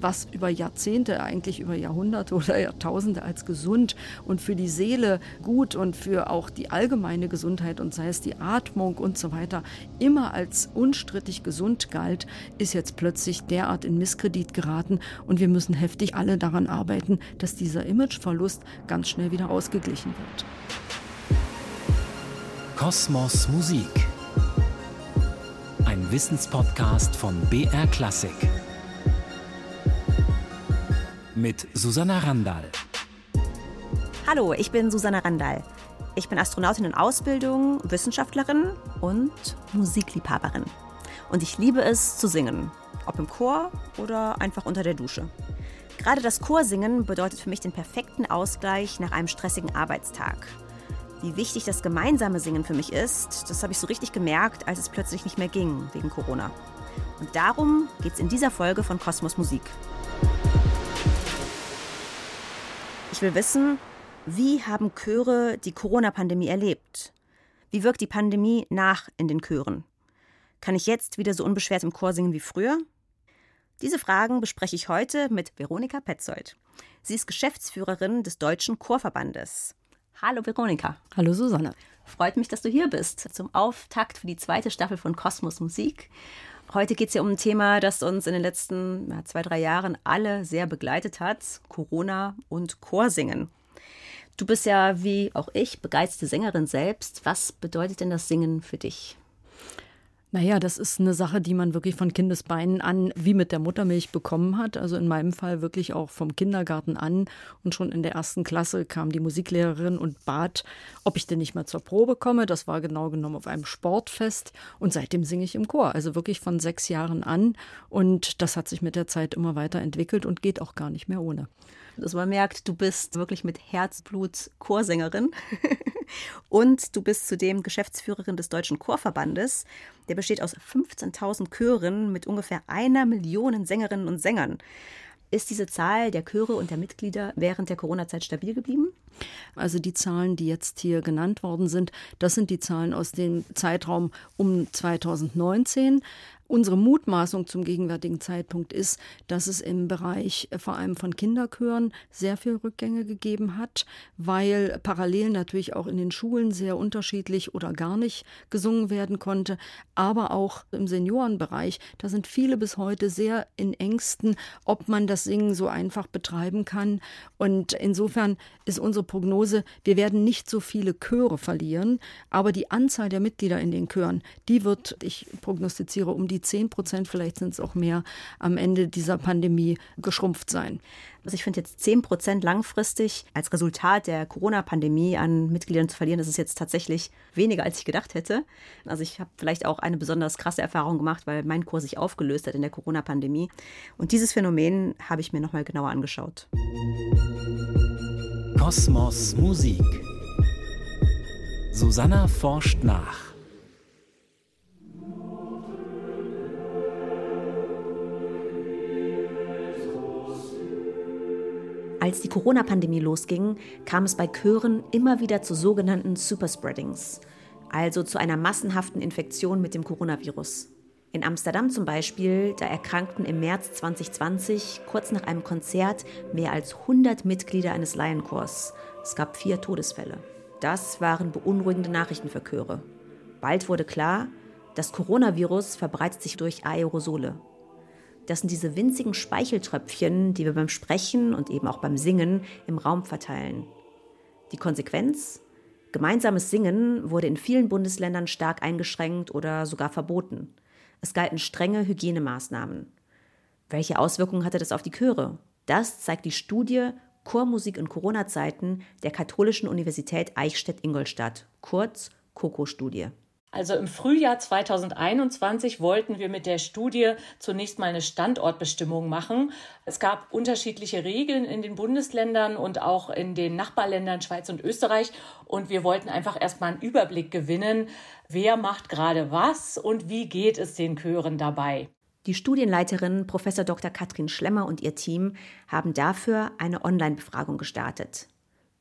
was über Jahrzehnte, eigentlich über Jahrhunderte oder Jahrtausende als gesund und für die Seele gut und für auch die allgemeine Gesundheit und sei es die Atmung und so weiter immer als unstrittig gesund galt, ist jetzt plötzlich derart in Misskredit geraten und wir müssen heftig alle daran arbeiten, dass dieser Imageverlust ganz schnell wieder ausgeglichen wird. Kosmos Musik. Ein Wissenspodcast von BR Klassik mit Susanna Randall. Hallo, ich bin Susanna Randall. Ich bin Astronautin in Ausbildung, Wissenschaftlerin und Musikliebhaberin. Und ich liebe es zu singen, ob im Chor oder einfach unter der Dusche. Gerade das Chorsingen bedeutet für mich den perfekten Ausgleich nach einem stressigen Arbeitstag. Wie wichtig das gemeinsame Singen für mich ist, das habe ich so richtig gemerkt, als es plötzlich nicht mehr ging wegen Corona. Und darum geht es in dieser Folge von Kosmos Musik. Ich will wissen, wie haben Chöre die Corona-Pandemie erlebt? Wie wirkt die Pandemie nach in den Chören? Kann ich jetzt wieder so unbeschwert im Chor singen wie früher? Diese Fragen bespreche ich heute mit Veronika Petzold. Sie ist Geschäftsführerin des Deutschen Chorverbandes. Hallo Veronika. Hallo Susanne. Freut mich, dass du hier bist zum Auftakt für die zweite Staffel von Kosmos Musik. Heute geht es ja um ein Thema, das uns in den letzten ja, zwei, drei Jahren alle sehr begleitet hat: Corona und Chorsingen. Du bist ja wie auch ich begeisterte Sängerin selbst. Was bedeutet denn das Singen für dich? Naja, das ist eine Sache, die man wirklich von Kindesbeinen an wie mit der Muttermilch bekommen hat. Also in meinem Fall wirklich auch vom Kindergarten an. Und schon in der ersten Klasse kam die Musiklehrerin und bat, ob ich denn nicht mal zur Probe komme. Das war genau genommen auf einem Sportfest. Und seitdem singe ich im Chor. Also wirklich von sechs Jahren an. Und das hat sich mit der Zeit immer weiter entwickelt und geht auch gar nicht mehr ohne. Dass man merkt, du bist wirklich mit Herzblut Chorsängerin. und du bist zudem Geschäftsführerin des Deutschen Chorverbandes. Der besteht aus 15.000 Chören mit ungefähr einer Million Sängerinnen und Sängern. Ist diese Zahl der Chöre und der Mitglieder während der Corona-Zeit stabil geblieben? Also die Zahlen, die jetzt hier genannt worden sind, das sind die Zahlen aus dem Zeitraum um 2019. Unsere Mutmaßung zum gegenwärtigen Zeitpunkt ist, dass es im Bereich äh, vor allem von Kinderchören sehr viel Rückgänge gegeben hat, weil parallel natürlich auch in den Schulen sehr unterschiedlich oder gar nicht gesungen werden konnte, aber auch im Seniorenbereich, da sind viele bis heute sehr in Ängsten, ob man das Singen so einfach betreiben kann. Und insofern ist unsere Prognose, wir werden nicht so viele Chöre verlieren, aber die Anzahl der Mitglieder in den Chören, die wird, ich prognostiziere, um die die 10 Prozent, vielleicht sind es auch mehr, am Ende dieser Pandemie geschrumpft sein. Also ich finde jetzt 10 Prozent langfristig als Resultat der Corona-Pandemie an Mitgliedern zu verlieren, das ist jetzt tatsächlich weniger, als ich gedacht hätte. Also ich habe vielleicht auch eine besonders krasse Erfahrung gemacht, weil mein Kurs sich aufgelöst hat in der Corona-Pandemie. Und dieses Phänomen habe ich mir nochmal genauer angeschaut. Kosmos Musik. Susanna forscht nach. Als die Corona-Pandemie losging, kam es bei Chören immer wieder zu sogenannten Superspreadings, also zu einer massenhaften Infektion mit dem Coronavirus. In Amsterdam zum Beispiel, da erkrankten im März 2020 kurz nach einem Konzert mehr als 100 Mitglieder eines Laienchors. Es gab vier Todesfälle. Das waren beunruhigende Nachrichten für Chöre. Bald wurde klar, das Coronavirus verbreitet sich durch Aerosole. Das sind diese winzigen Speicheltröpfchen, die wir beim Sprechen und eben auch beim Singen im Raum verteilen. Die Konsequenz? Gemeinsames Singen wurde in vielen Bundesländern stark eingeschränkt oder sogar verboten. Es galten strenge Hygienemaßnahmen. Welche Auswirkungen hatte das auf die Chöre? Das zeigt die Studie Chormusik in Corona-Zeiten der Katholischen Universität Eichstätt-Ingolstadt, kurz COCO-Studie. Also im Frühjahr 2021 wollten wir mit der Studie zunächst mal eine Standortbestimmung machen. Es gab unterschiedliche Regeln in den Bundesländern und auch in den Nachbarländern Schweiz und Österreich. Und wir wollten einfach erstmal einen Überblick gewinnen, wer macht gerade was und wie geht es den Chören dabei. Die Studienleiterin Prof. Dr. Katrin Schlemmer und ihr Team haben dafür eine Online-Befragung gestartet.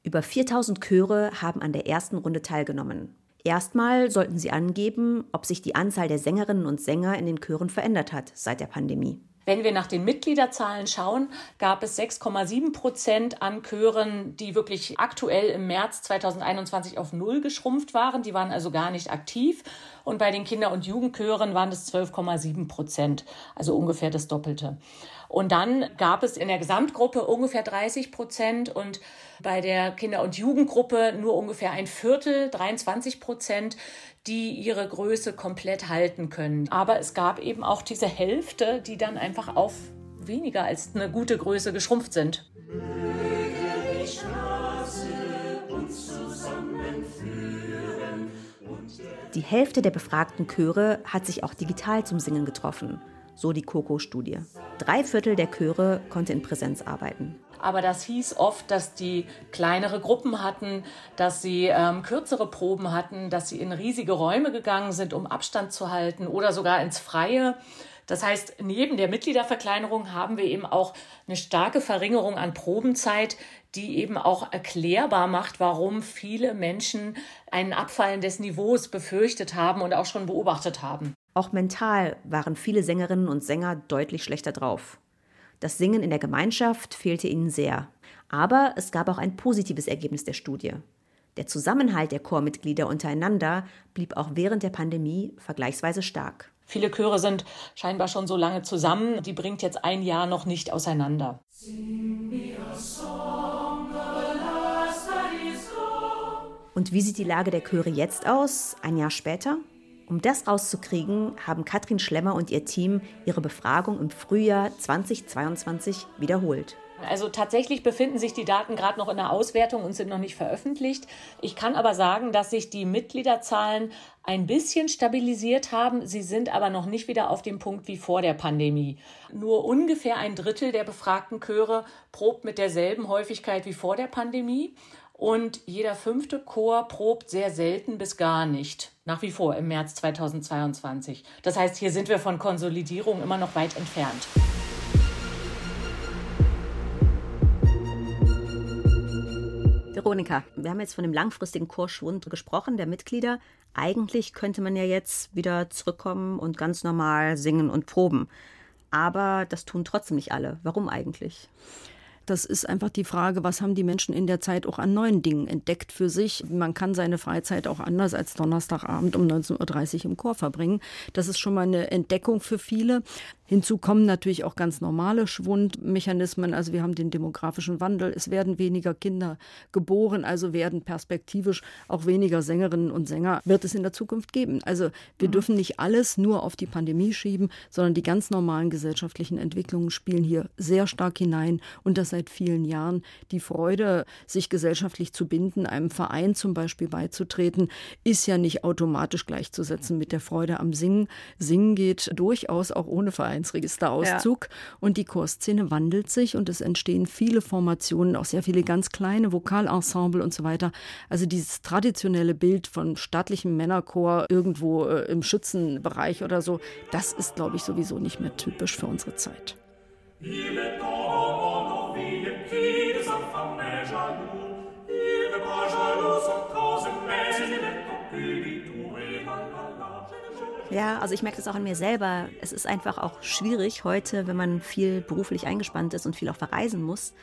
Über 4000 Chöre haben an der ersten Runde teilgenommen. Erstmal sollten Sie angeben, ob sich die Anzahl der Sängerinnen und Sänger in den Chören verändert hat seit der Pandemie. Wenn wir nach den Mitgliederzahlen schauen, gab es 6,7 Prozent an Chören, die wirklich aktuell im März 2021 auf Null geschrumpft waren. Die waren also gar nicht aktiv. Und bei den Kinder- und Jugendchören waren es 12,7 Prozent, also ungefähr das Doppelte. Und dann gab es in der Gesamtgruppe ungefähr 30 Prozent und bei der Kinder- und Jugendgruppe nur ungefähr ein Viertel, 23 Prozent, die ihre Größe komplett halten können. Aber es gab eben auch diese Hälfte, die dann einfach auf weniger als eine gute Größe geschrumpft sind. Die Hälfte der befragten Chöre hat sich auch digital zum Singen getroffen, so die Coco-Studie. Drei Viertel der Chöre konnte in Präsenz arbeiten. Aber das hieß oft, dass die kleinere Gruppen hatten, dass sie ähm, kürzere Proben hatten, dass sie in riesige Räume gegangen sind, um Abstand zu halten oder sogar ins Freie. Das heißt, neben der Mitgliederverkleinerung haben wir eben auch eine starke Verringerung an Probenzeit, die eben auch erklärbar macht, warum viele Menschen einen Abfallen des Niveaus befürchtet haben und auch schon beobachtet haben. Auch mental waren viele Sängerinnen und Sänger deutlich schlechter drauf. Das Singen in der Gemeinschaft fehlte ihnen sehr. Aber es gab auch ein positives Ergebnis der Studie. Der Zusammenhalt der Chormitglieder untereinander blieb auch während der Pandemie vergleichsweise stark. Viele Chöre sind scheinbar schon so lange zusammen, die bringt jetzt ein Jahr noch nicht auseinander. Und wie sieht die Lage der Chöre jetzt aus, ein Jahr später? Um das rauszukriegen, haben Katrin Schlemmer und ihr Team ihre Befragung im Frühjahr 2022 wiederholt. Also tatsächlich befinden sich die Daten gerade noch in der Auswertung und sind noch nicht veröffentlicht. Ich kann aber sagen, dass sich die Mitgliederzahlen ein bisschen stabilisiert haben. Sie sind aber noch nicht wieder auf dem Punkt wie vor der Pandemie. Nur ungefähr ein Drittel der befragten Chöre probt mit derselben Häufigkeit wie vor der Pandemie. Und jeder fünfte Chor probt sehr selten bis gar nicht. Nach wie vor im März 2022. Das heißt, hier sind wir von Konsolidierung immer noch weit entfernt. Veronika, wir haben jetzt von dem langfristigen Chorschwund gesprochen, der Mitglieder. Eigentlich könnte man ja jetzt wieder zurückkommen und ganz normal singen und proben. Aber das tun trotzdem nicht alle. Warum eigentlich? Das ist einfach die Frage, was haben die Menschen in der Zeit auch an neuen Dingen entdeckt für sich. Man kann seine Freizeit auch anders als Donnerstagabend um 19.30 Uhr im Chor verbringen. Das ist schon mal eine Entdeckung für viele. Hinzu kommen natürlich auch ganz normale Schwundmechanismen. Also wir haben den demografischen Wandel. Es werden weniger Kinder geboren, also werden perspektivisch auch weniger Sängerinnen und Sänger wird es in der Zukunft geben. Also wir mhm. dürfen nicht alles nur auf die Pandemie schieben, sondern die ganz normalen gesellschaftlichen Entwicklungen spielen hier sehr stark hinein und das seit vielen Jahren. Die Freude, sich gesellschaftlich zu binden, einem Verein zum Beispiel beizutreten, ist ja nicht automatisch gleichzusetzen mit der Freude am Singen. Singen geht durchaus auch ohne Verein Vereinsregisterauszug. Ja. Und die Chorszene wandelt sich und es entstehen viele Formationen, auch sehr viele ganz kleine Vokalensemble und so weiter. Also dieses traditionelle Bild von staatlichem Männerchor irgendwo äh, im Schützenbereich oder so, das ist, glaube ich, sowieso nicht mehr typisch für unsere Zeit. Il Ja, also ich merke das auch an mir selber. Es ist einfach auch schwierig heute, wenn man viel beruflich eingespannt ist und viel auch verreisen muss,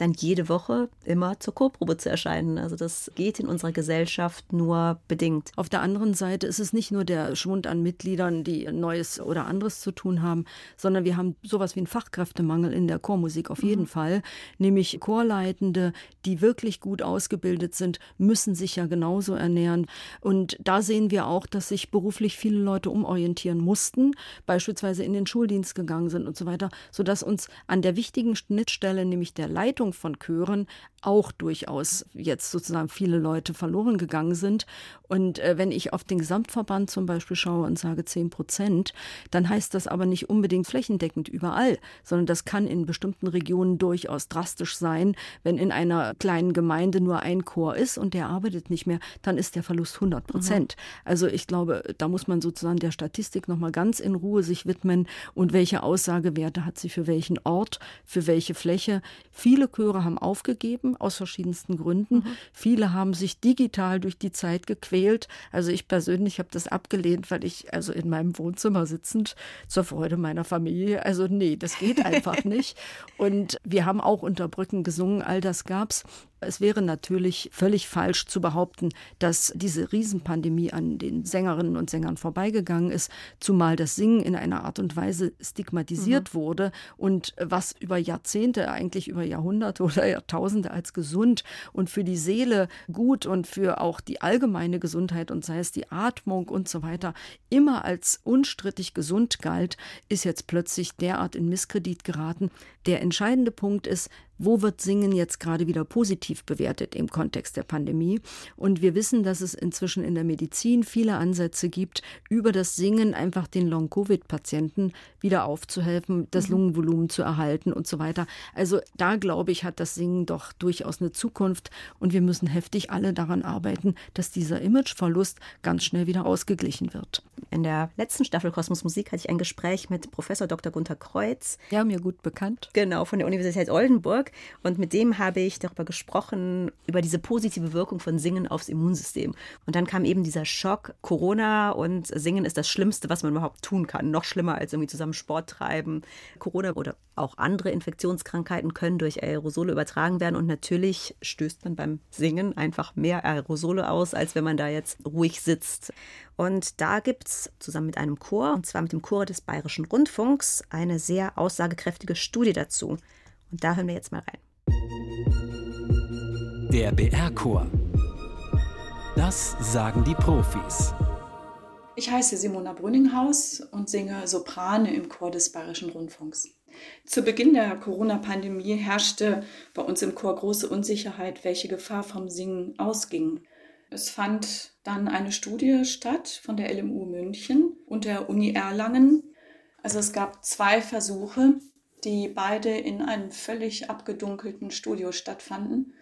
dann jede Woche immer zur Chorprobe zu erscheinen. Also das geht in unserer Gesellschaft nur bedingt. Auf der anderen Seite ist es nicht nur der Schwund an Mitgliedern, die Neues oder anderes zu tun haben, sondern wir haben sowas wie einen Fachkräftemangel in der Chormusik auf jeden mhm. Fall. Nämlich Chorleitende, die wirklich gut ausgebildet sind, müssen sich ja genauso ernähren. Und da sehen wir auch, dass sich beruflich viele Leute umorientieren mussten, beispielsweise in den Schuldienst gegangen sind und so weiter, sodass uns an der wichtigen Schnittstelle, nämlich der Leitung Entwicklung von Chören auch durchaus jetzt sozusagen viele Leute verloren gegangen sind. Und äh, wenn ich auf den Gesamtverband zum Beispiel schaue und sage 10 Prozent, dann heißt das aber nicht unbedingt flächendeckend überall, sondern das kann in bestimmten Regionen durchaus drastisch sein. Wenn in einer kleinen Gemeinde nur ein Chor ist und der arbeitet nicht mehr, dann ist der Verlust 100 Prozent. Mhm. Also ich glaube, da muss man sozusagen der Statistik nochmal ganz in Ruhe sich widmen und welche Aussagewerte hat sie für welchen Ort, für welche Fläche. Viele Chöre haben aufgegeben, aus verschiedensten Gründen. Mhm. Viele haben sich digital durch die Zeit gequält. Also ich persönlich habe das abgelehnt, weil ich also in meinem Wohnzimmer sitzend zur Freude meiner Familie, also nee, das geht einfach nicht. Und wir haben auch unter Brücken gesungen, all das gab's. Es wäre natürlich völlig falsch zu behaupten, dass diese Riesenpandemie an den Sängerinnen und Sängern vorbeigegangen ist, zumal das Singen in einer Art und Weise stigmatisiert mhm. wurde und was über Jahrzehnte, eigentlich über Jahrhunderte oder Jahrtausende als gesund und für die Seele gut und für auch die allgemeine Gesundheit und sei es die Atmung und so weiter immer als unstrittig gesund galt, ist jetzt plötzlich derart in Misskredit geraten. Der entscheidende Punkt ist, wo wird Singen jetzt gerade wieder positiv bewertet im Kontext der Pandemie. Und wir wissen, dass es inzwischen in der Medizin viele Ansätze gibt, über das Singen einfach den Long-Covid-Patienten wieder aufzuhelfen, das mhm. Lungenvolumen zu erhalten und so weiter. Also da glaube ich, hat das Singen doch durchaus eine Zukunft und wir müssen heftig alle daran arbeiten, dass dieser Imageverlust ganz schnell wieder ausgeglichen wird. In der letzten Staffel Kosmos Musik hatte ich ein Gespräch mit Professor Dr. Gunther Kreuz. Ja, mir gut bekannt. Genau, von der Universität Oldenburg. Und mit dem habe ich darüber gesprochen, über diese positive Wirkung von Singen aufs Immunsystem. Und dann kam eben dieser Schock, Corona und Singen ist das Schlimmste, was man überhaupt tun kann. Noch schlimmer als irgendwie zusammen Sport treiben. Corona oder auch andere Infektionskrankheiten können durch Aerosole übertragen werden. Und natürlich stößt man beim Singen einfach mehr Aerosole aus, als wenn man da jetzt ruhig sitzt. Und da gibt es zusammen mit einem Chor, und zwar mit dem Chor des Bayerischen Rundfunks, eine sehr aussagekräftige Studie dazu. Und da hören wir jetzt mal rein. Der BR-Chor. Das sagen die Profis. Ich heiße Simona Brünninghaus und singe Soprane im Chor des Bayerischen Rundfunks. Zu Beginn der Corona-Pandemie herrschte bei uns im Chor große Unsicherheit, welche Gefahr vom Singen ausging. Es fand dann eine Studie statt von der LMU München und der Uni Erlangen. Also es gab zwei Versuche, die beide in einem völlig abgedunkelten Studio stattfanden.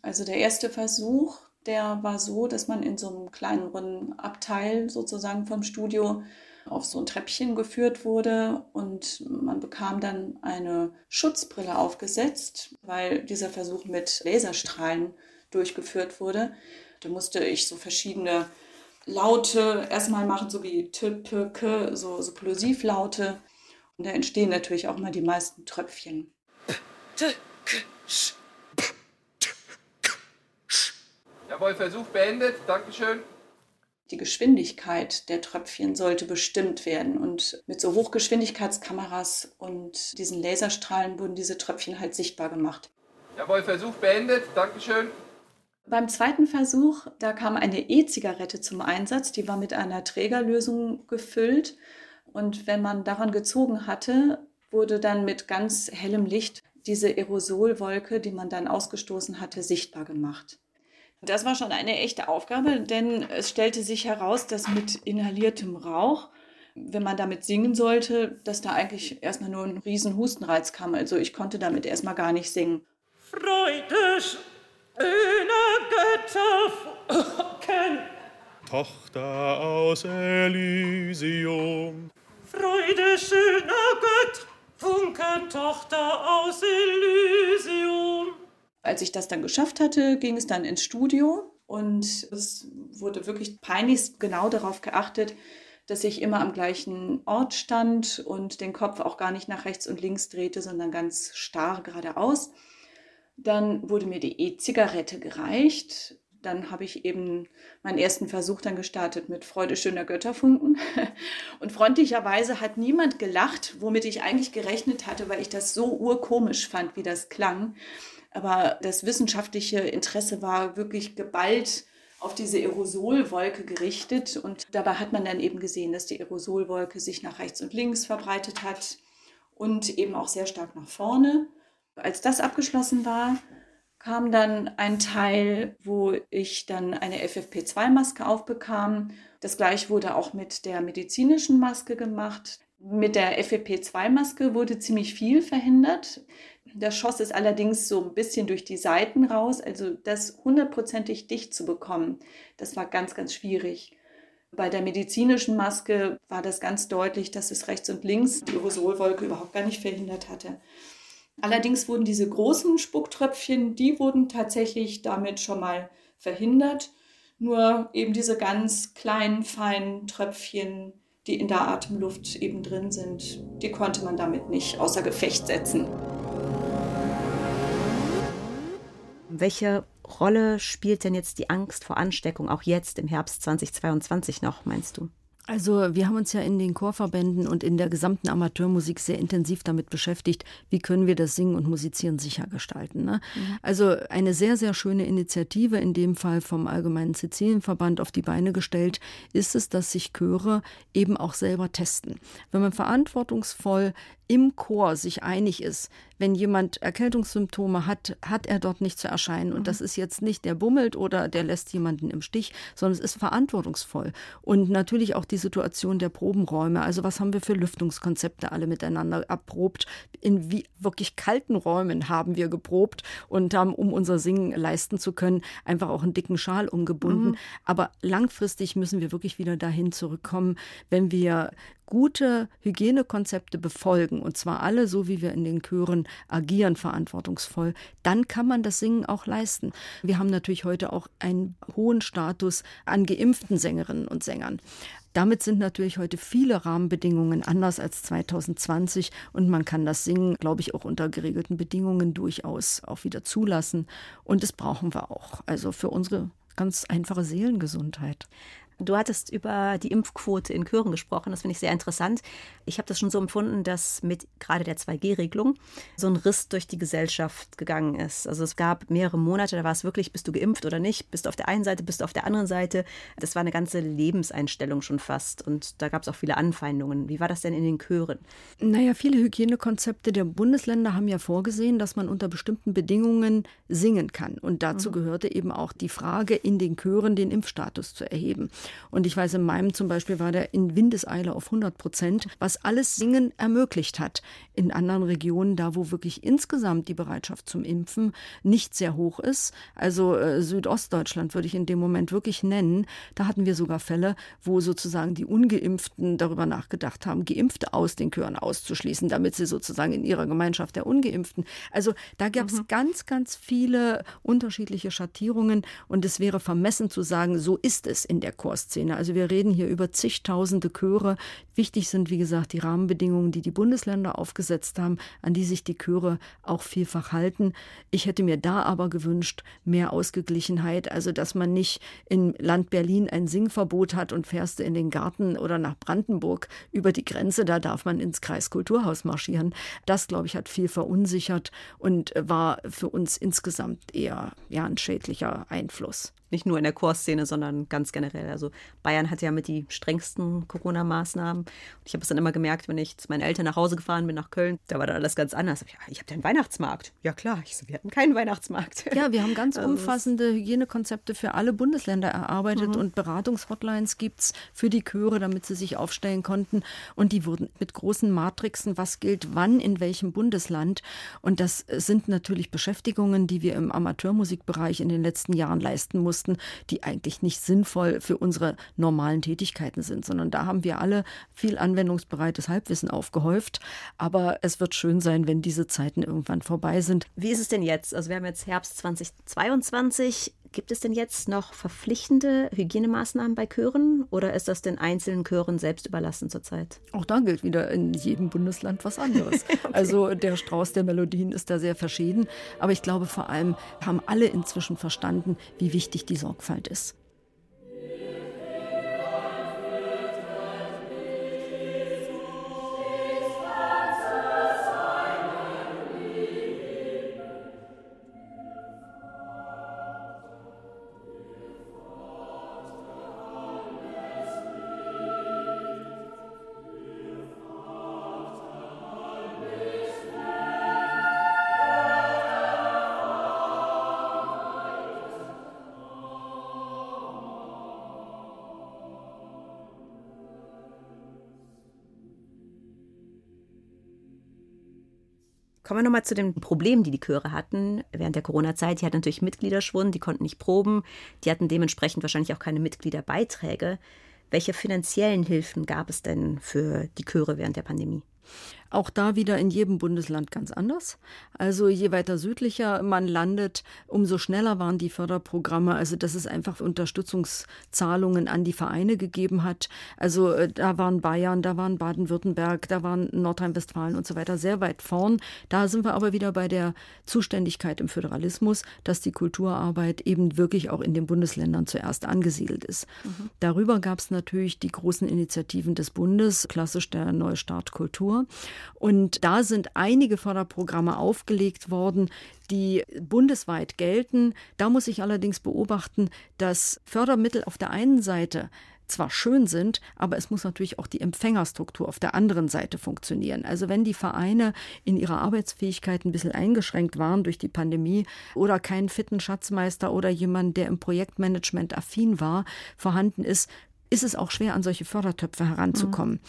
Also der erste Versuch, der war so, dass man in so einem kleineren Abteil sozusagen vom Studio auf so ein Treppchen geführt wurde und man bekam dann eine Schutzbrille aufgesetzt, weil dieser Versuch mit Laserstrahlen durchgeführt wurde. Da musste ich so verschiedene Laute erstmal machen, so wie T, P, K, so, so Plosivlaute. Und da entstehen natürlich auch mal die meisten Tröpfchen. Jawohl, Versuch beendet. Dankeschön. Die Geschwindigkeit der Tröpfchen sollte bestimmt werden. Und mit so Hochgeschwindigkeitskameras und diesen Laserstrahlen wurden diese Tröpfchen halt sichtbar gemacht. Jawohl, Versuch beendet. Dankeschön. Beim zweiten Versuch, da kam eine E-Zigarette zum Einsatz. Die war mit einer Trägerlösung gefüllt. Und wenn man daran gezogen hatte, wurde dann mit ganz hellem Licht diese Aerosolwolke, die man dann ausgestoßen hatte, sichtbar gemacht. Das war schon eine echte Aufgabe, denn es stellte sich heraus, dass mit inhaliertem Rauch, wenn man damit singen sollte, dass da eigentlich erstmal nur ein riesen Hustenreiz kam. Also ich konnte damit erstmal gar nicht singen. Freude, schöne Götter, Tochter aus Elysium. Freude schöner Gott, Funke Tochter aus Elysium. Als ich das dann geschafft hatte, ging es dann ins Studio und es wurde wirklich peinlichst genau darauf geachtet, dass ich immer am gleichen Ort stand und den Kopf auch gar nicht nach rechts und links drehte, sondern ganz starr geradeaus. Dann wurde mir die E-Zigarette gereicht dann habe ich eben meinen ersten Versuch dann gestartet mit Freude schöner Götterfunken. Und freundlicherweise hat niemand gelacht, womit ich eigentlich gerechnet hatte, weil ich das so urkomisch fand, wie das klang. Aber das wissenschaftliche Interesse war wirklich geballt auf diese Aerosolwolke gerichtet. Und dabei hat man dann eben gesehen, dass die Aerosolwolke sich nach rechts und links verbreitet hat und eben auch sehr stark nach vorne. Als das abgeschlossen war, kam dann ein Teil, wo ich dann eine FFP2-Maske aufbekam. Das gleiche wurde auch mit der medizinischen Maske gemacht. Mit der FFP2-Maske wurde ziemlich viel verhindert. Das schoss es allerdings so ein bisschen durch die Seiten raus. Also das hundertprozentig dicht zu bekommen, das war ganz, ganz schwierig. Bei der medizinischen Maske war das ganz deutlich, dass es rechts und links die Aerosolwolke überhaupt gar nicht verhindert hatte. Allerdings wurden diese großen Spucktröpfchen, die wurden tatsächlich damit schon mal verhindert. Nur eben diese ganz kleinen, feinen Tröpfchen, die in der Atemluft eben drin sind, die konnte man damit nicht außer Gefecht setzen. Welche Rolle spielt denn jetzt die Angst vor Ansteckung auch jetzt im Herbst 2022 noch, meinst du? Also wir haben uns ja in den Chorverbänden und in der gesamten Amateurmusik sehr intensiv damit beschäftigt, wie können wir das Singen und Musizieren sicher gestalten. Ne? Mhm. Also eine sehr, sehr schöne Initiative, in dem Fall vom Allgemeinen Sizilienverband auf die Beine gestellt, ist es, dass sich Chöre eben auch selber testen. Wenn man verantwortungsvoll im Chor sich einig ist, wenn jemand Erkältungssymptome hat, hat er dort nicht zu erscheinen. Und mhm. das ist jetzt nicht der bummelt oder der lässt jemanden im Stich, sondern es ist verantwortungsvoll. Und natürlich auch die Situation der Probenräume. Also was haben wir für Lüftungskonzepte alle miteinander erprobt? In wie wirklich kalten Räumen haben wir geprobt und haben, um unser Singen leisten zu können, einfach auch einen dicken Schal umgebunden. Mhm. Aber langfristig müssen wir wirklich wieder dahin zurückkommen, wenn wir gute Hygienekonzepte befolgen, und zwar alle so, wie wir in den Chören agieren, verantwortungsvoll, dann kann man das Singen auch leisten. Wir haben natürlich heute auch einen hohen Status an geimpften Sängerinnen und Sängern. Damit sind natürlich heute viele Rahmenbedingungen anders als 2020 und man kann das Singen, glaube ich, auch unter geregelten Bedingungen durchaus auch wieder zulassen. Und das brauchen wir auch. Also für unsere ganz einfache Seelengesundheit. Du hattest über die Impfquote in Chören gesprochen. Das finde ich sehr interessant. Ich habe das schon so empfunden, dass mit gerade der 2G-Regelung so ein Riss durch die Gesellschaft gegangen ist. Also es gab mehrere Monate, da war es wirklich, bist du geimpft oder nicht? Bist du auf der einen Seite, bist du auf der anderen Seite? Das war eine ganze Lebenseinstellung schon fast. Und da gab es auch viele Anfeindungen. Wie war das denn in den Chören? Naja, viele Hygienekonzepte der Bundesländer haben ja vorgesehen, dass man unter bestimmten Bedingungen singen kann. Und dazu mhm. gehörte eben auch die Frage, in den Chören den Impfstatus zu erheben. Und ich weiß, in meinem zum Beispiel war der in Windeseile auf 100 Prozent, was alles Singen ermöglicht hat. In anderen Regionen, da wo wirklich insgesamt die Bereitschaft zum Impfen nicht sehr hoch ist, also äh, Südostdeutschland würde ich in dem Moment wirklich nennen, da hatten wir sogar Fälle, wo sozusagen die Ungeimpften darüber nachgedacht haben, Geimpfte aus den Chören auszuschließen, damit sie sozusagen in ihrer Gemeinschaft der Ungeimpften. Also da gab es mhm. ganz, ganz viele unterschiedliche Schattierungen und es wäre vermessen zu sagen, so ist es in der Chor Chorszene. Also wir reden hier über zigtausende Chöre. Wichtig sind, wie gesagt, die Rahmenbedingungen, die die Bundesländer aufgesetzt haben, an die sich die Chöre auch vielfach halten. Ich hätte mir da aber gewünscht, mehr Ausgeglichenheit, also dass man nicht im Land Berlin ein Singverbot hat und fährst in den Garten oder nach Brandenburg über die Grenze, da darf man ins Kreiskulturhaus marschieren. Das, glaube ich, hat viel verunsichert und war für uns insgesamt eher ja, ein schädlicher Einfluss nicht nur in der Chorszene, sondern ganz generell. Also Bayern hat ja mit die strengsten Corona-Maßnahmen. Ich habe es dann immer gemerkt, wenn ich zu meinen Eltern nach Hause gefahren bin nach Köln, da war dann alles ganz anders. Ja, ich habe den Weihnachtsmarkt. Ja klar, ich so, wir hatten keinen Weihnachtsmarkt. Ja, wir haben ganz also umfassende Hygienekonzepte für alle Bundesländer erarbeitet mhm. und Beratungshotlines gibt es für die Chöre, damit sie sich aufstellen konnten. Und die wurden mit großen Matrixen, was gilt wann in welchem Bundesland. Und das sind natürlich Beschäftigungen, die wir im Amateurmusikbereich in den letzten Jahren leisten mussten mussten, die eigentlich nicht sinnvoll für unsere normalen Tätigkeiten sind, sondern da haben wir alle viel anwendungsbereites Halbwissen aufgehäuft. Aber es wird schön sein, wenn diese Zeiten irgendwann vorbei sind. Wie ist es denn jetzt? Also wir haben jetzt Herbst 2022. Gibt es denn jetzt noch verpflichtende Hygienemaßnahmen bei Chören oder ist das den einzelnen Chören selbst überlassen zurzeit? Auch da gilt wieder in jedem Bundesland was anderes. okay. Also der Strauß der Melodien ist da sehr verschieden. Aber ich glaube, vor allem haben alle inzwischen verstanden, wie wichtig die Sorgfalt ist. Kommen wir nochmal zu den Problemen, die die Chöre hatten während der Corona-Zeit. Die hatten natürlich Mitgliederschwund, die konnten nicht proben, die hatten dementsprechend wahrscheinlich auch keine Mitgliederbeiträge. Welche finanziellen Hilfen gab es denn für die Chöre während der Pandemie? Auch da wieder in jedem Bundesland ganz anders. Also je weiter südlicher man landet, umso schneller waren die Förderprogramme. Also dass es einfach Unterstützungszahlungen an die Vereine gegeben hat. Also äh, da waren Bayern, da waren Baden-Württemberg, da waren Nordrhein-Westfalen und so weiter sehr weit vorn. Da sind wir aber wieder bei der Zuständigkeit im Föderalismus, dass die Kulturarbeit eben wirklich auch in den Bundesländern zuerst angesiedelt ist. Mhm. Darüber gab es natürlich die großen Initiativen des Bundes, klassisch der Neustart Kultur. Und da sind einige Förderprogramme aufgelegt worden, die bundesweit gelten. Da muss ich allerdings beobachten, dass Fördermittel auf der einen Seite zwar schön sind, aber es muss natürlich auch die Empfängerstruktur auf der anderen Seite funktionieren. Also wenn die Vereine in ihrer Arbeitsfähigkeit ein bisschen eingeschränkt waren durch die Pandemie oder keinen fitten Schatzmeister oder jemand, der im Projektmanagement affin war, vorhanden ist, ist es auch schwer, an solche Fördertöpfe heranzukommen. Mhm.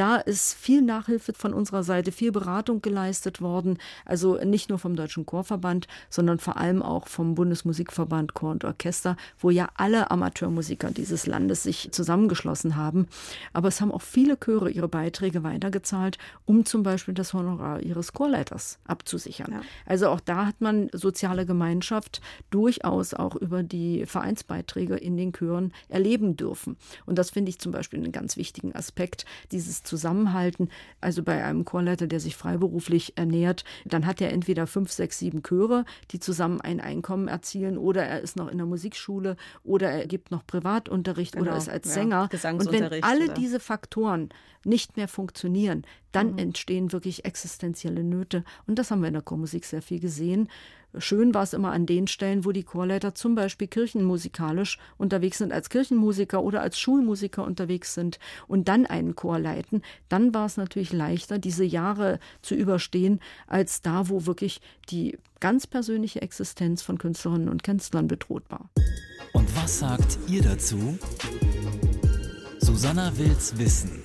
Da ist viel Nachhilfe von unserer Seite, viel Beratung geleistet worden. Also nicht nur vom Deutschen Chorverband, sondern vor allem auch vom Bundesmusikverband Chor und Orchester, wo ja alle Amateurmusiker dieses Landes sich zusammengeschlossen haben. Aber es haben auch viele Chöre ihre Beiträge weitergezahlt, um zum Beispiel das Honorar ihres Chorleiters abzusichern. Ja. Also auch da hat man soziale Gemeinschaft durchaus auch über die Vereinsbeiträge in den Chören erleben dürfen. Und das finde ich zum Beispiel einen ganz wichtigen Aspekt, dieses Zusammenhalten. Also bei einem Chorleiter, der sich freiberuflich ernährt, dann hat er entweder fünf, sechs, sieben Chöre, die zusammen ein Einkommen erzielen, oder er ist noch in der Musikschule, oder er gibt noch Privatunterricht genau, oder ist als Sänger. Ja, Und wenn alle oder? diese Faktoren nicht mehr funktionieren, dann mhm. entstehen wirklich existenzielle Nöte. Und das haben wir in der Chormusik sehr viel gesehen. Schön war es immer an den Stellen, wo die Chorleiter zum Beispiel kirchenmusikalisch unterwegs sind, als Kirchenmusiker oder als Schulmusiker unterwegs sind und dann einen Chor leiten. Dann war es natürlich leichter, diese Jahre zu überstehen, als da, wo wirklich die ganz persönliche Existenz von Künstlerinnen und Künstlern bedroht war. Und was sagt ihr dazu? Susanna will's wissen.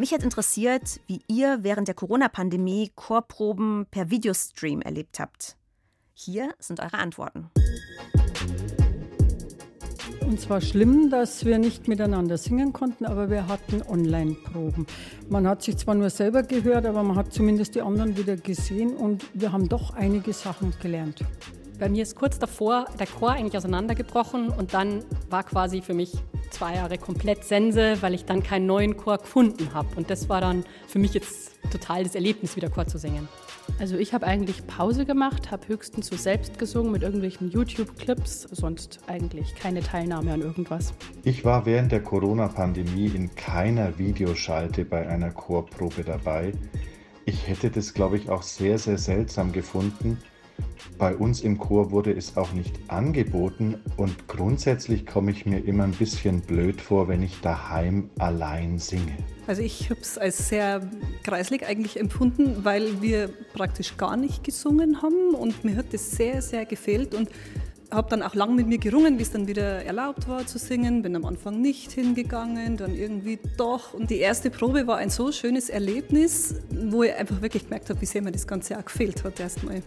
Mich hat interessiert, wie ihr während der Corona-Pandemie Chorproben per Videostream erlebt habt. Hier sind eure Antworten. Und zwar schlimm, dass wir nicht miteinander singen konnten, aber wir hatten Online-Proben. Man hat sich zwar nur selber gehört, aber man hat zumindest die anderen wieder gesehen und wir haben doch einige Sachen gelernt. Bei mir ist kurz davor der Chor eigentlich auseinandergebrochen und dann war quasi für mich zwei Jahre komplett Sense, weil ich dann keinen neuen Chor gefunden habe. Und das war dann für mich jetzt total das Erlebnis, wieder Chor zu singen. Also ich habe eigentlich Pause gemacht, habe höchstens so selbst gesungen mit irgendwelchen YouTube-Clips, sonst eigentlich keine Teilnahme an irgendwas. Ich war während der Corona-Pandemie in keiner Videoschalte bei einer Chorprobe dabei. Ich hätte das, glaube ich, auch sehr, sehr seltsam gefunden, bei uns im Chor wurde es auch nicht angeboten und grundsätzlich komme ich mir immer ein bisschen blöd vor, wenn ich daheim allein singe. Also ich habe es als sehr kreislig eigentlich empfunden, weil wir praktisch gar nicht gesungen haben und mir hat das sehr, sehr gefehlt und habe dann auch lang mit mir gerungen, wie es dann wieder erlaubt war zu singen. Bin am Anfang nicht hingegangen, dann irgendwie doch. Und die erste Probe war ein so schönes Erlebnis, wo ich einfach wirklich gemerkt habe, wie sehr mir das Ganze auch gefehlt hat erstmal.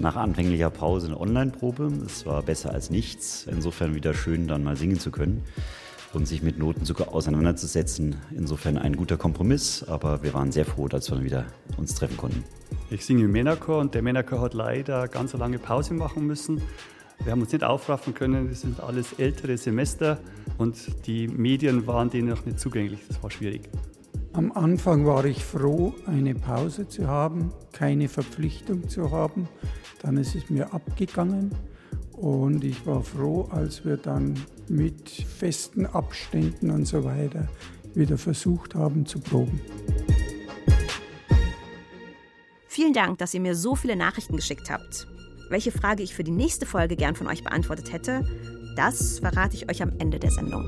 Nach anfänglicher Pause eine Online-Probe. Es war besser als nichts. Insofern wieder schön, dann mal singen zu können und sich mit Noten sogar auseinanderzusetzen. Insofern ein guter Kompromiss, aber wir waren sehr froh, dass wir wieder uns treffen konnten. Ich singe im Männerchor und der Männerchor hat leider ganz eine lange Pause machen müssen. Wir haben uns nicht aufraffen können, das sind alles ältere Semester und die Medien waren denen noch nicht zugänglich. Das war schwierig. Am Anfang war ich froh, eine Pause zu haben, keine Verpflichtung zu haben. Dann ist es mir abgegangen und ich war froh, als wir dann mit festen Abständen und so weiter wieder versucht haben zu proben. Vielen Dank, dass ihr mir so viele Nachrichten geschickt habt. Welche Frage ich für die nächste Folge gern von euch beantwortet hätte, das verrate ich euch am Ende der Sendung.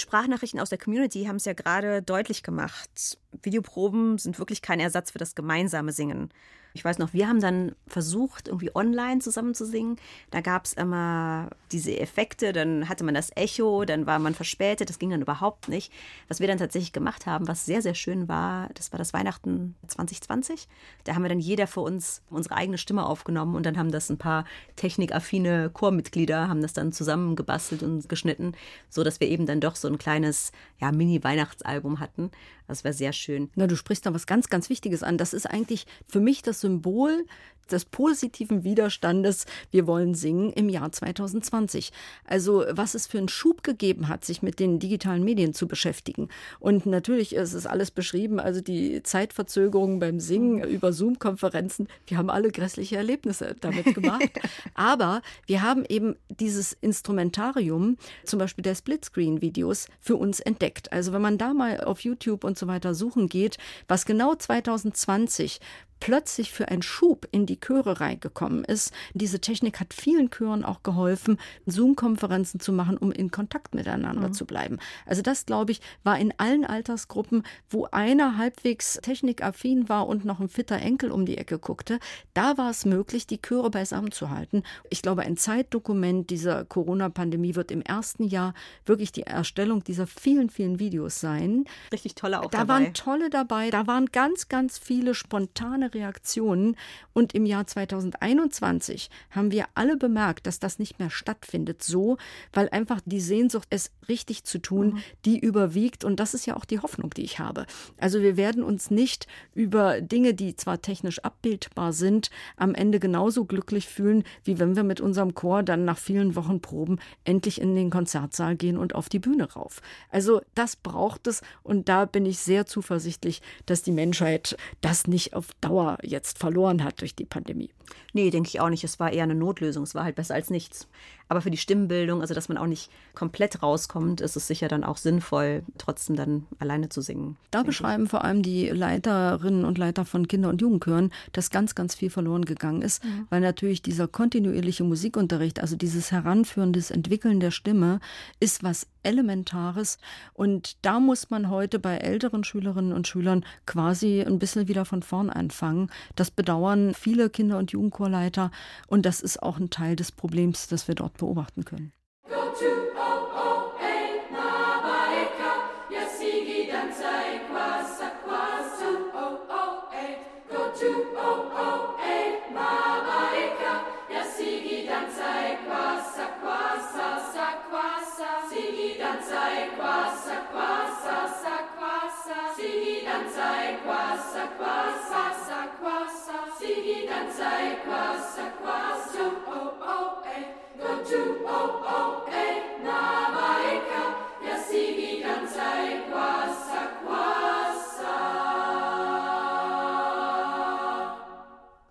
Sprachnachrichten aus der Community haben es ja gerade deutlich gemacht. Videoproben sind wirklich kein Ersatz für das gemeinsame Singen. Ich weiß noch, wir haben dann versucht, irgendwie online zusammen zu singen. Da gab es immer diese Effekte, dann hatte man das Echo, dann war man verspätet, das ging dann überhaupt nicht. Was wir dann tatsächlich gemacht haben, was sehr, sehr schön war, das war das Weihnachten 2020. Da haben wir dann jeder für uns unsere eigene Stimme aufgenommen und dann haben das ein paar technikaffine Chormitglieder, haben das dann zusammengebastelt und geschnitten, sodass wir eben dann doch so ein kleines ja, Mini-Weihnachtsalbum hatten. Das war sehr schön. Na, du sprichst da was ganz, ganz Wichtiges an. Das ist eigentlich für mich das Symbol des positiven Widerstandes, wir wollen singen im Jahr 2020. Also was es für einen Schub gegeben hat, sich mit den digitalen Medien zu beschäftigen. Und natürlich ist es alles beschrieben, also die Zeitverzögerungen beim Singen über Zoom-Konferenzen, wir haben alle grässliche Erlebnisse damit gemacht. Aber wir haben eben dieses Instrumentarium, zum Beispiel der Splitscreen-Videos, für uns entdeckt. Also wenn man da mal auf YouTube und so weiter suchen geht, was genau 2020 plötzlich für einen Schub in die Chöre reingekommen ist. Diese Technik hat vielen Chören auch geholfen, Zoom-Konferenzen zu machen, um in Kontakt miteinander mhm. zu bleiben. Also das, glaube ich, war in allen Altersgruppen, wo einer halbwegs technikaffin war und noch ein fitter Enkel um die Ecke guckte, da war es möglich, die Chöre beisammen zu halten. Ich glaube, ein Zeitdokument dieser Corona-Pandemie wird im ersten Jahr wirklich die Erstellung dieser vielen, vielen Videos sein. Richtig tolle auch da dabei. Da waren tolle dabei, da waren ganz, ganz viele spontane Reaktionen. Und im Jahr 2021 haben wir alle bemerkt, dass das nicht mehr stattfindet, so, weil einfach die Sehnsucht, es richtig zu tun, mhm. die überwiegt. Und das ist ja auch die Hoffnung, die ich habe. Also wir werden uns nicht über Dinge, die zwar technisch abbildbar sind, am Ende genauso glücklich fühlen, wie wenn wir mit unserem Chor dann nach vielen Wochen Proben endlich in den Konzertsaal gehen und auf die Bühne rauf. Also das braucht es und da bin ich sehr zuversichtlich, dass die Menschheit das nicht auf Dauer jetzt verloren hat durch die Pandemie. Nee, denke ich auch nicht. Es war eher eine Notlösung. Es war halt besser als nichts. Aber für die Stimmbildung, also dass man auch nicht komplett rauskommt, ist es sicher dann auch sinnvoll, trotzdem dann alleine zu singen. Da beschreiben vor allem die Leiterinnen und Leiter von Kinder- und Jugendchören, dass ganz, ganz viel verloren gegangen ist, mhm. weil natürlich dieser kontinuierliche Musikunterricht, also dieses Heranführen, das Entwickeln der Stimme, ist was Elementares. Und da muss man heute bei älteren Schülerinnen und Schülern quasi ein bisschen wieder von vorn anfangen. Das bedauern viele Kinder- und Jugendchorleiter. Und das ist auch ein Teil des Problems, das wir dort beobachten können.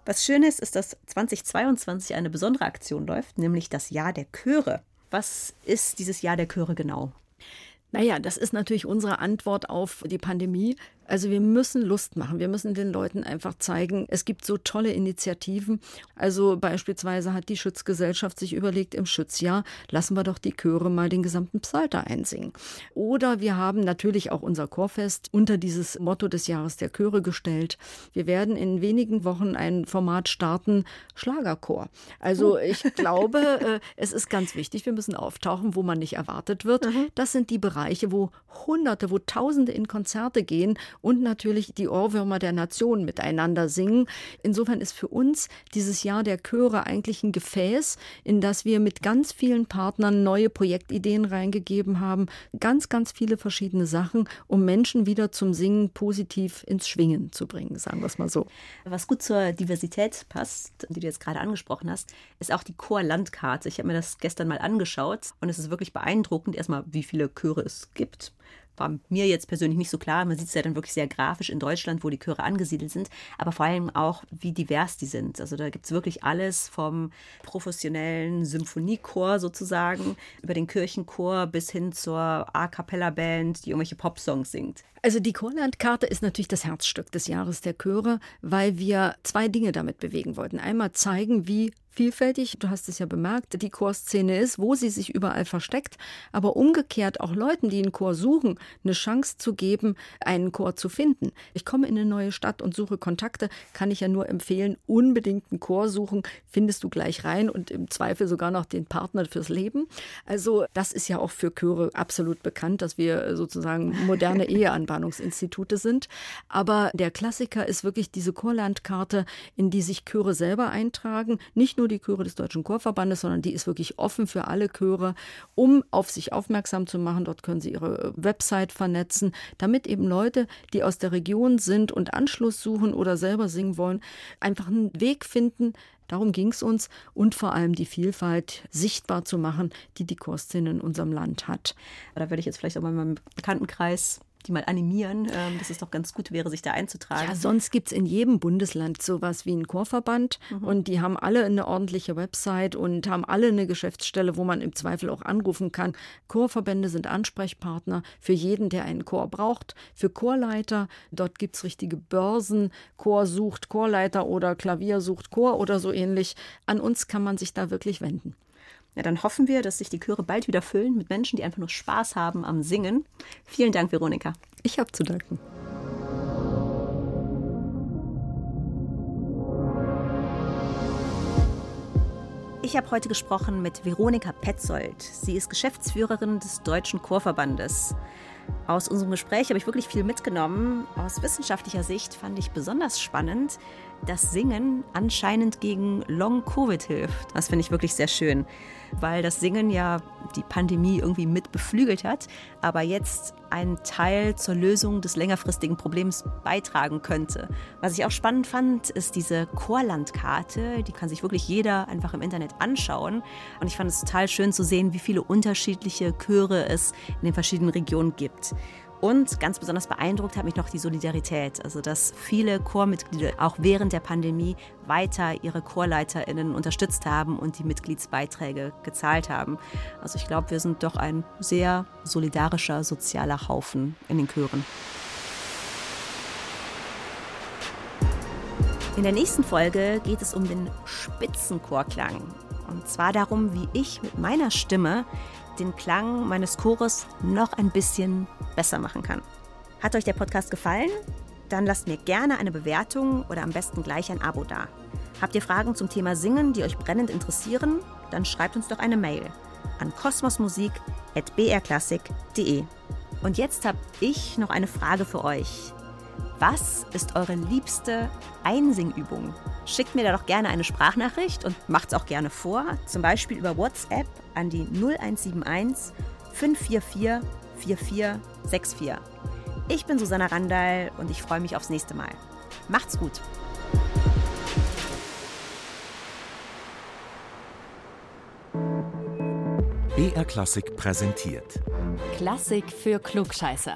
Was schön ist, ist, dass 2022 eine besondere Aktion läuft, nämlich das Jahr der Chöre. Was ist dieses Jahr der Chöre genau? Naja, das ist natürlich unsere Antwort auf die Pandemie. Also wir müssen Lust machen. Wir müssen den Leuten einfach zeigen, es gibt so tolle Initiativen. Also beispielsweise hat die Schutzgesellschaft sich überlegt, im Schutzjahr lassen wir doch die Chöre mal den gesamten Psalter einsingen. Oder wir haben natürlich auch unser Chorfest unter dieses Motto des Jahres der Chöre gestellt. Wir werden in wenigen Wochen ein Format starten, Schlagerchor. Also oh. ich glaube, äh, es ist ganz wichtig, wir müssen auftauchen, wo man nicht erwartet wird. Mhm. Das sind die Bereiche, wo Hunderte, wo Tausende in Konzerte gehen und natürlich die Ohrwürmer der Nation miteinander singen. Insofern ist für uns dieses Jahr der Chöre eigentlich ein Gefäß, in das wir mit ganz vielen Partnern neue Projektideen reingegeben haben. Ganz, ganz viele verschiedene Sachen, um Menschen wieder zum Singen positiv ins Schwingen zu bringen, sagen wir es mal so. Was gut zur Diversität passt, die du jetzt gerade angesprochen hast, ist auch die Chorlandkarte. Ich habe mir das gestern mal angeschaut und es ist wirklich beeindruckend, erstmal, wie viele Chöre es gibt war mir jetzt persönlich nicht so klar. Man sieht es ja dann wirklich sehr grafisch in Deutschland, wo die Chöre angesiedelt sind, aber vor allem auch, wie divers die sind. Also da gibt es wirklich alles vom professionellen Symphoniechor sozusagen über den Kirchenchor bis hin zur A-Cappella-Band, die irgendwelche Popsongs singt. Also die Chorlandkarte ist natürlich das Herzstück des Jahres der Chöre, weil wir zwei Dinge damit bewegen wollten. Einmal zeigen, wie vielfältig. Du hast es ja bemerkt, die Chorszene ist, wo sie sich überall versteckt. Aber umgekehrt auch Leuten, die einen Chor suchen, eine Chance zu geben, einen Chor zu finden. Ich komme in eine neue Stadt und suche Kontakte, kann ich ja nur empfehlen, unbedingt einen Chor suchen, findest du gleich rein und im Zweifel sogar noch den Partner fürs Leben. Also das ist ja auch für Chöre absolut bekannt, dass wir sozusagen moderne Eheanbahnungsinstitute sind. Aber der Klassiker ist wirklich diese Chorlandkarte, in die sich Chöre selber eintragen. Nicht nur die Chöre des Deutschen Chorverbandes, sondern die ist wirklich offen für alle Chöre, um auf sich aufmerksam zu machen. Dort können sie ihre Website vernetzen, damit eben Leute, die aus der Region sind und Anschluss suchen oder selber singen wollen, einfach einen Weg finden, Darum ging es uns und vor allem die Vielfalt sichtbar zu machen, die die Chorszene in unserem Land hat. Da würde ich jetzt vielleicht auch mal in meinem Bekanntenkreis die mal animieren, ähm, dass es doch ganz gut wäre, sich da einzutragen. Ja, sonst gibt es in jedem Bundesland sowas wie einen Chorverband mhm. und die haben alle eine ordentliche Website und haben alle eine Geschäftsstelle, wo man im Zweifel auch anrufen kann. Chorverbände sind Ansprechpartner für jeden, der einen Chor braucht, für Chorleiter. Dort gibt es richtige Börsen. Chor sucht Chorleiter oder Klavier sucht Chor oder so ähnlich. An uns kann man sich da wirklich wenden. Ja, dann hoffen wir, dass sich die Chöre bald wieder füllen mit Menschen, die einfach nur Spaß haben am Singen. Vielen Dank, Veronika. Ich habe zu danken. Ich habe heute gesprochen mit Veronika Petzold. Sie ist Geschäftsführerin des Deutschen Chorverbandes. Aus unserem Gespräch habe ich wirklich viel mitgenommen. Aus wissenschaftlicher Sicht fand ich besonders spannend, dass Singen anscheinend gegen Long-Covid hilft. Das finde ich wirklich sehr schön, weil das Singen ja die Pandemie irgendwie mit beflügelt hat, aber jetzt einen Teil zur Lösung des längerfristigen Problems beitragen könnte. Was ich auch spannend fand, ist diese Chorlandkarte. Die kann sich wirklich jeder einfach im Internet anschauen. Und ich fand es total schön zu sehen, wie viele unterschiedliche Chöre es in den verschiedenen Regionen gibt. Und ganz besonders beeindruckt hat mich noch die Solidarität, also dass viele Chormitglieder auch während der Pandemie weiter ihre Chorleiterinnen unterstützt haben und die Mitgliedsbeiträge gezahlt haben. Also ich glaube, wir sind doch ein sehr solidarischer sozialer Haufen in den Chören. In der nächsten Folge geht es um den Spitzenchorklang. Und zwar darum, wie ich mit meiner Stimme den Klang meines Chores noch ein bisschen besser machen kann. Hat euch der Podcast gefallen? Dann lasst mir gerne eine Bewertung oder am besten gleich ein Abo da. Habt ihr Fragen zum Thema Singen, die euch brennend interessieren? Dann schreibt uns doch eine Mail an kosmosmusik.brklassik.de. Und jetzt habe ich noch eine Frage für euch. Was ist eure liebste Einsingübung? Schickt mir da doch gerne eine Sprachnachricht und macht es auch gerne vor, zum Beispiel über WhatsApp an die 0171 544 4464. Ich bin Susanna Randall und ich freue mich aufs nächste Mal. Macht's gut! BR Klassik präsentiert. Klassik für Klugscheißer.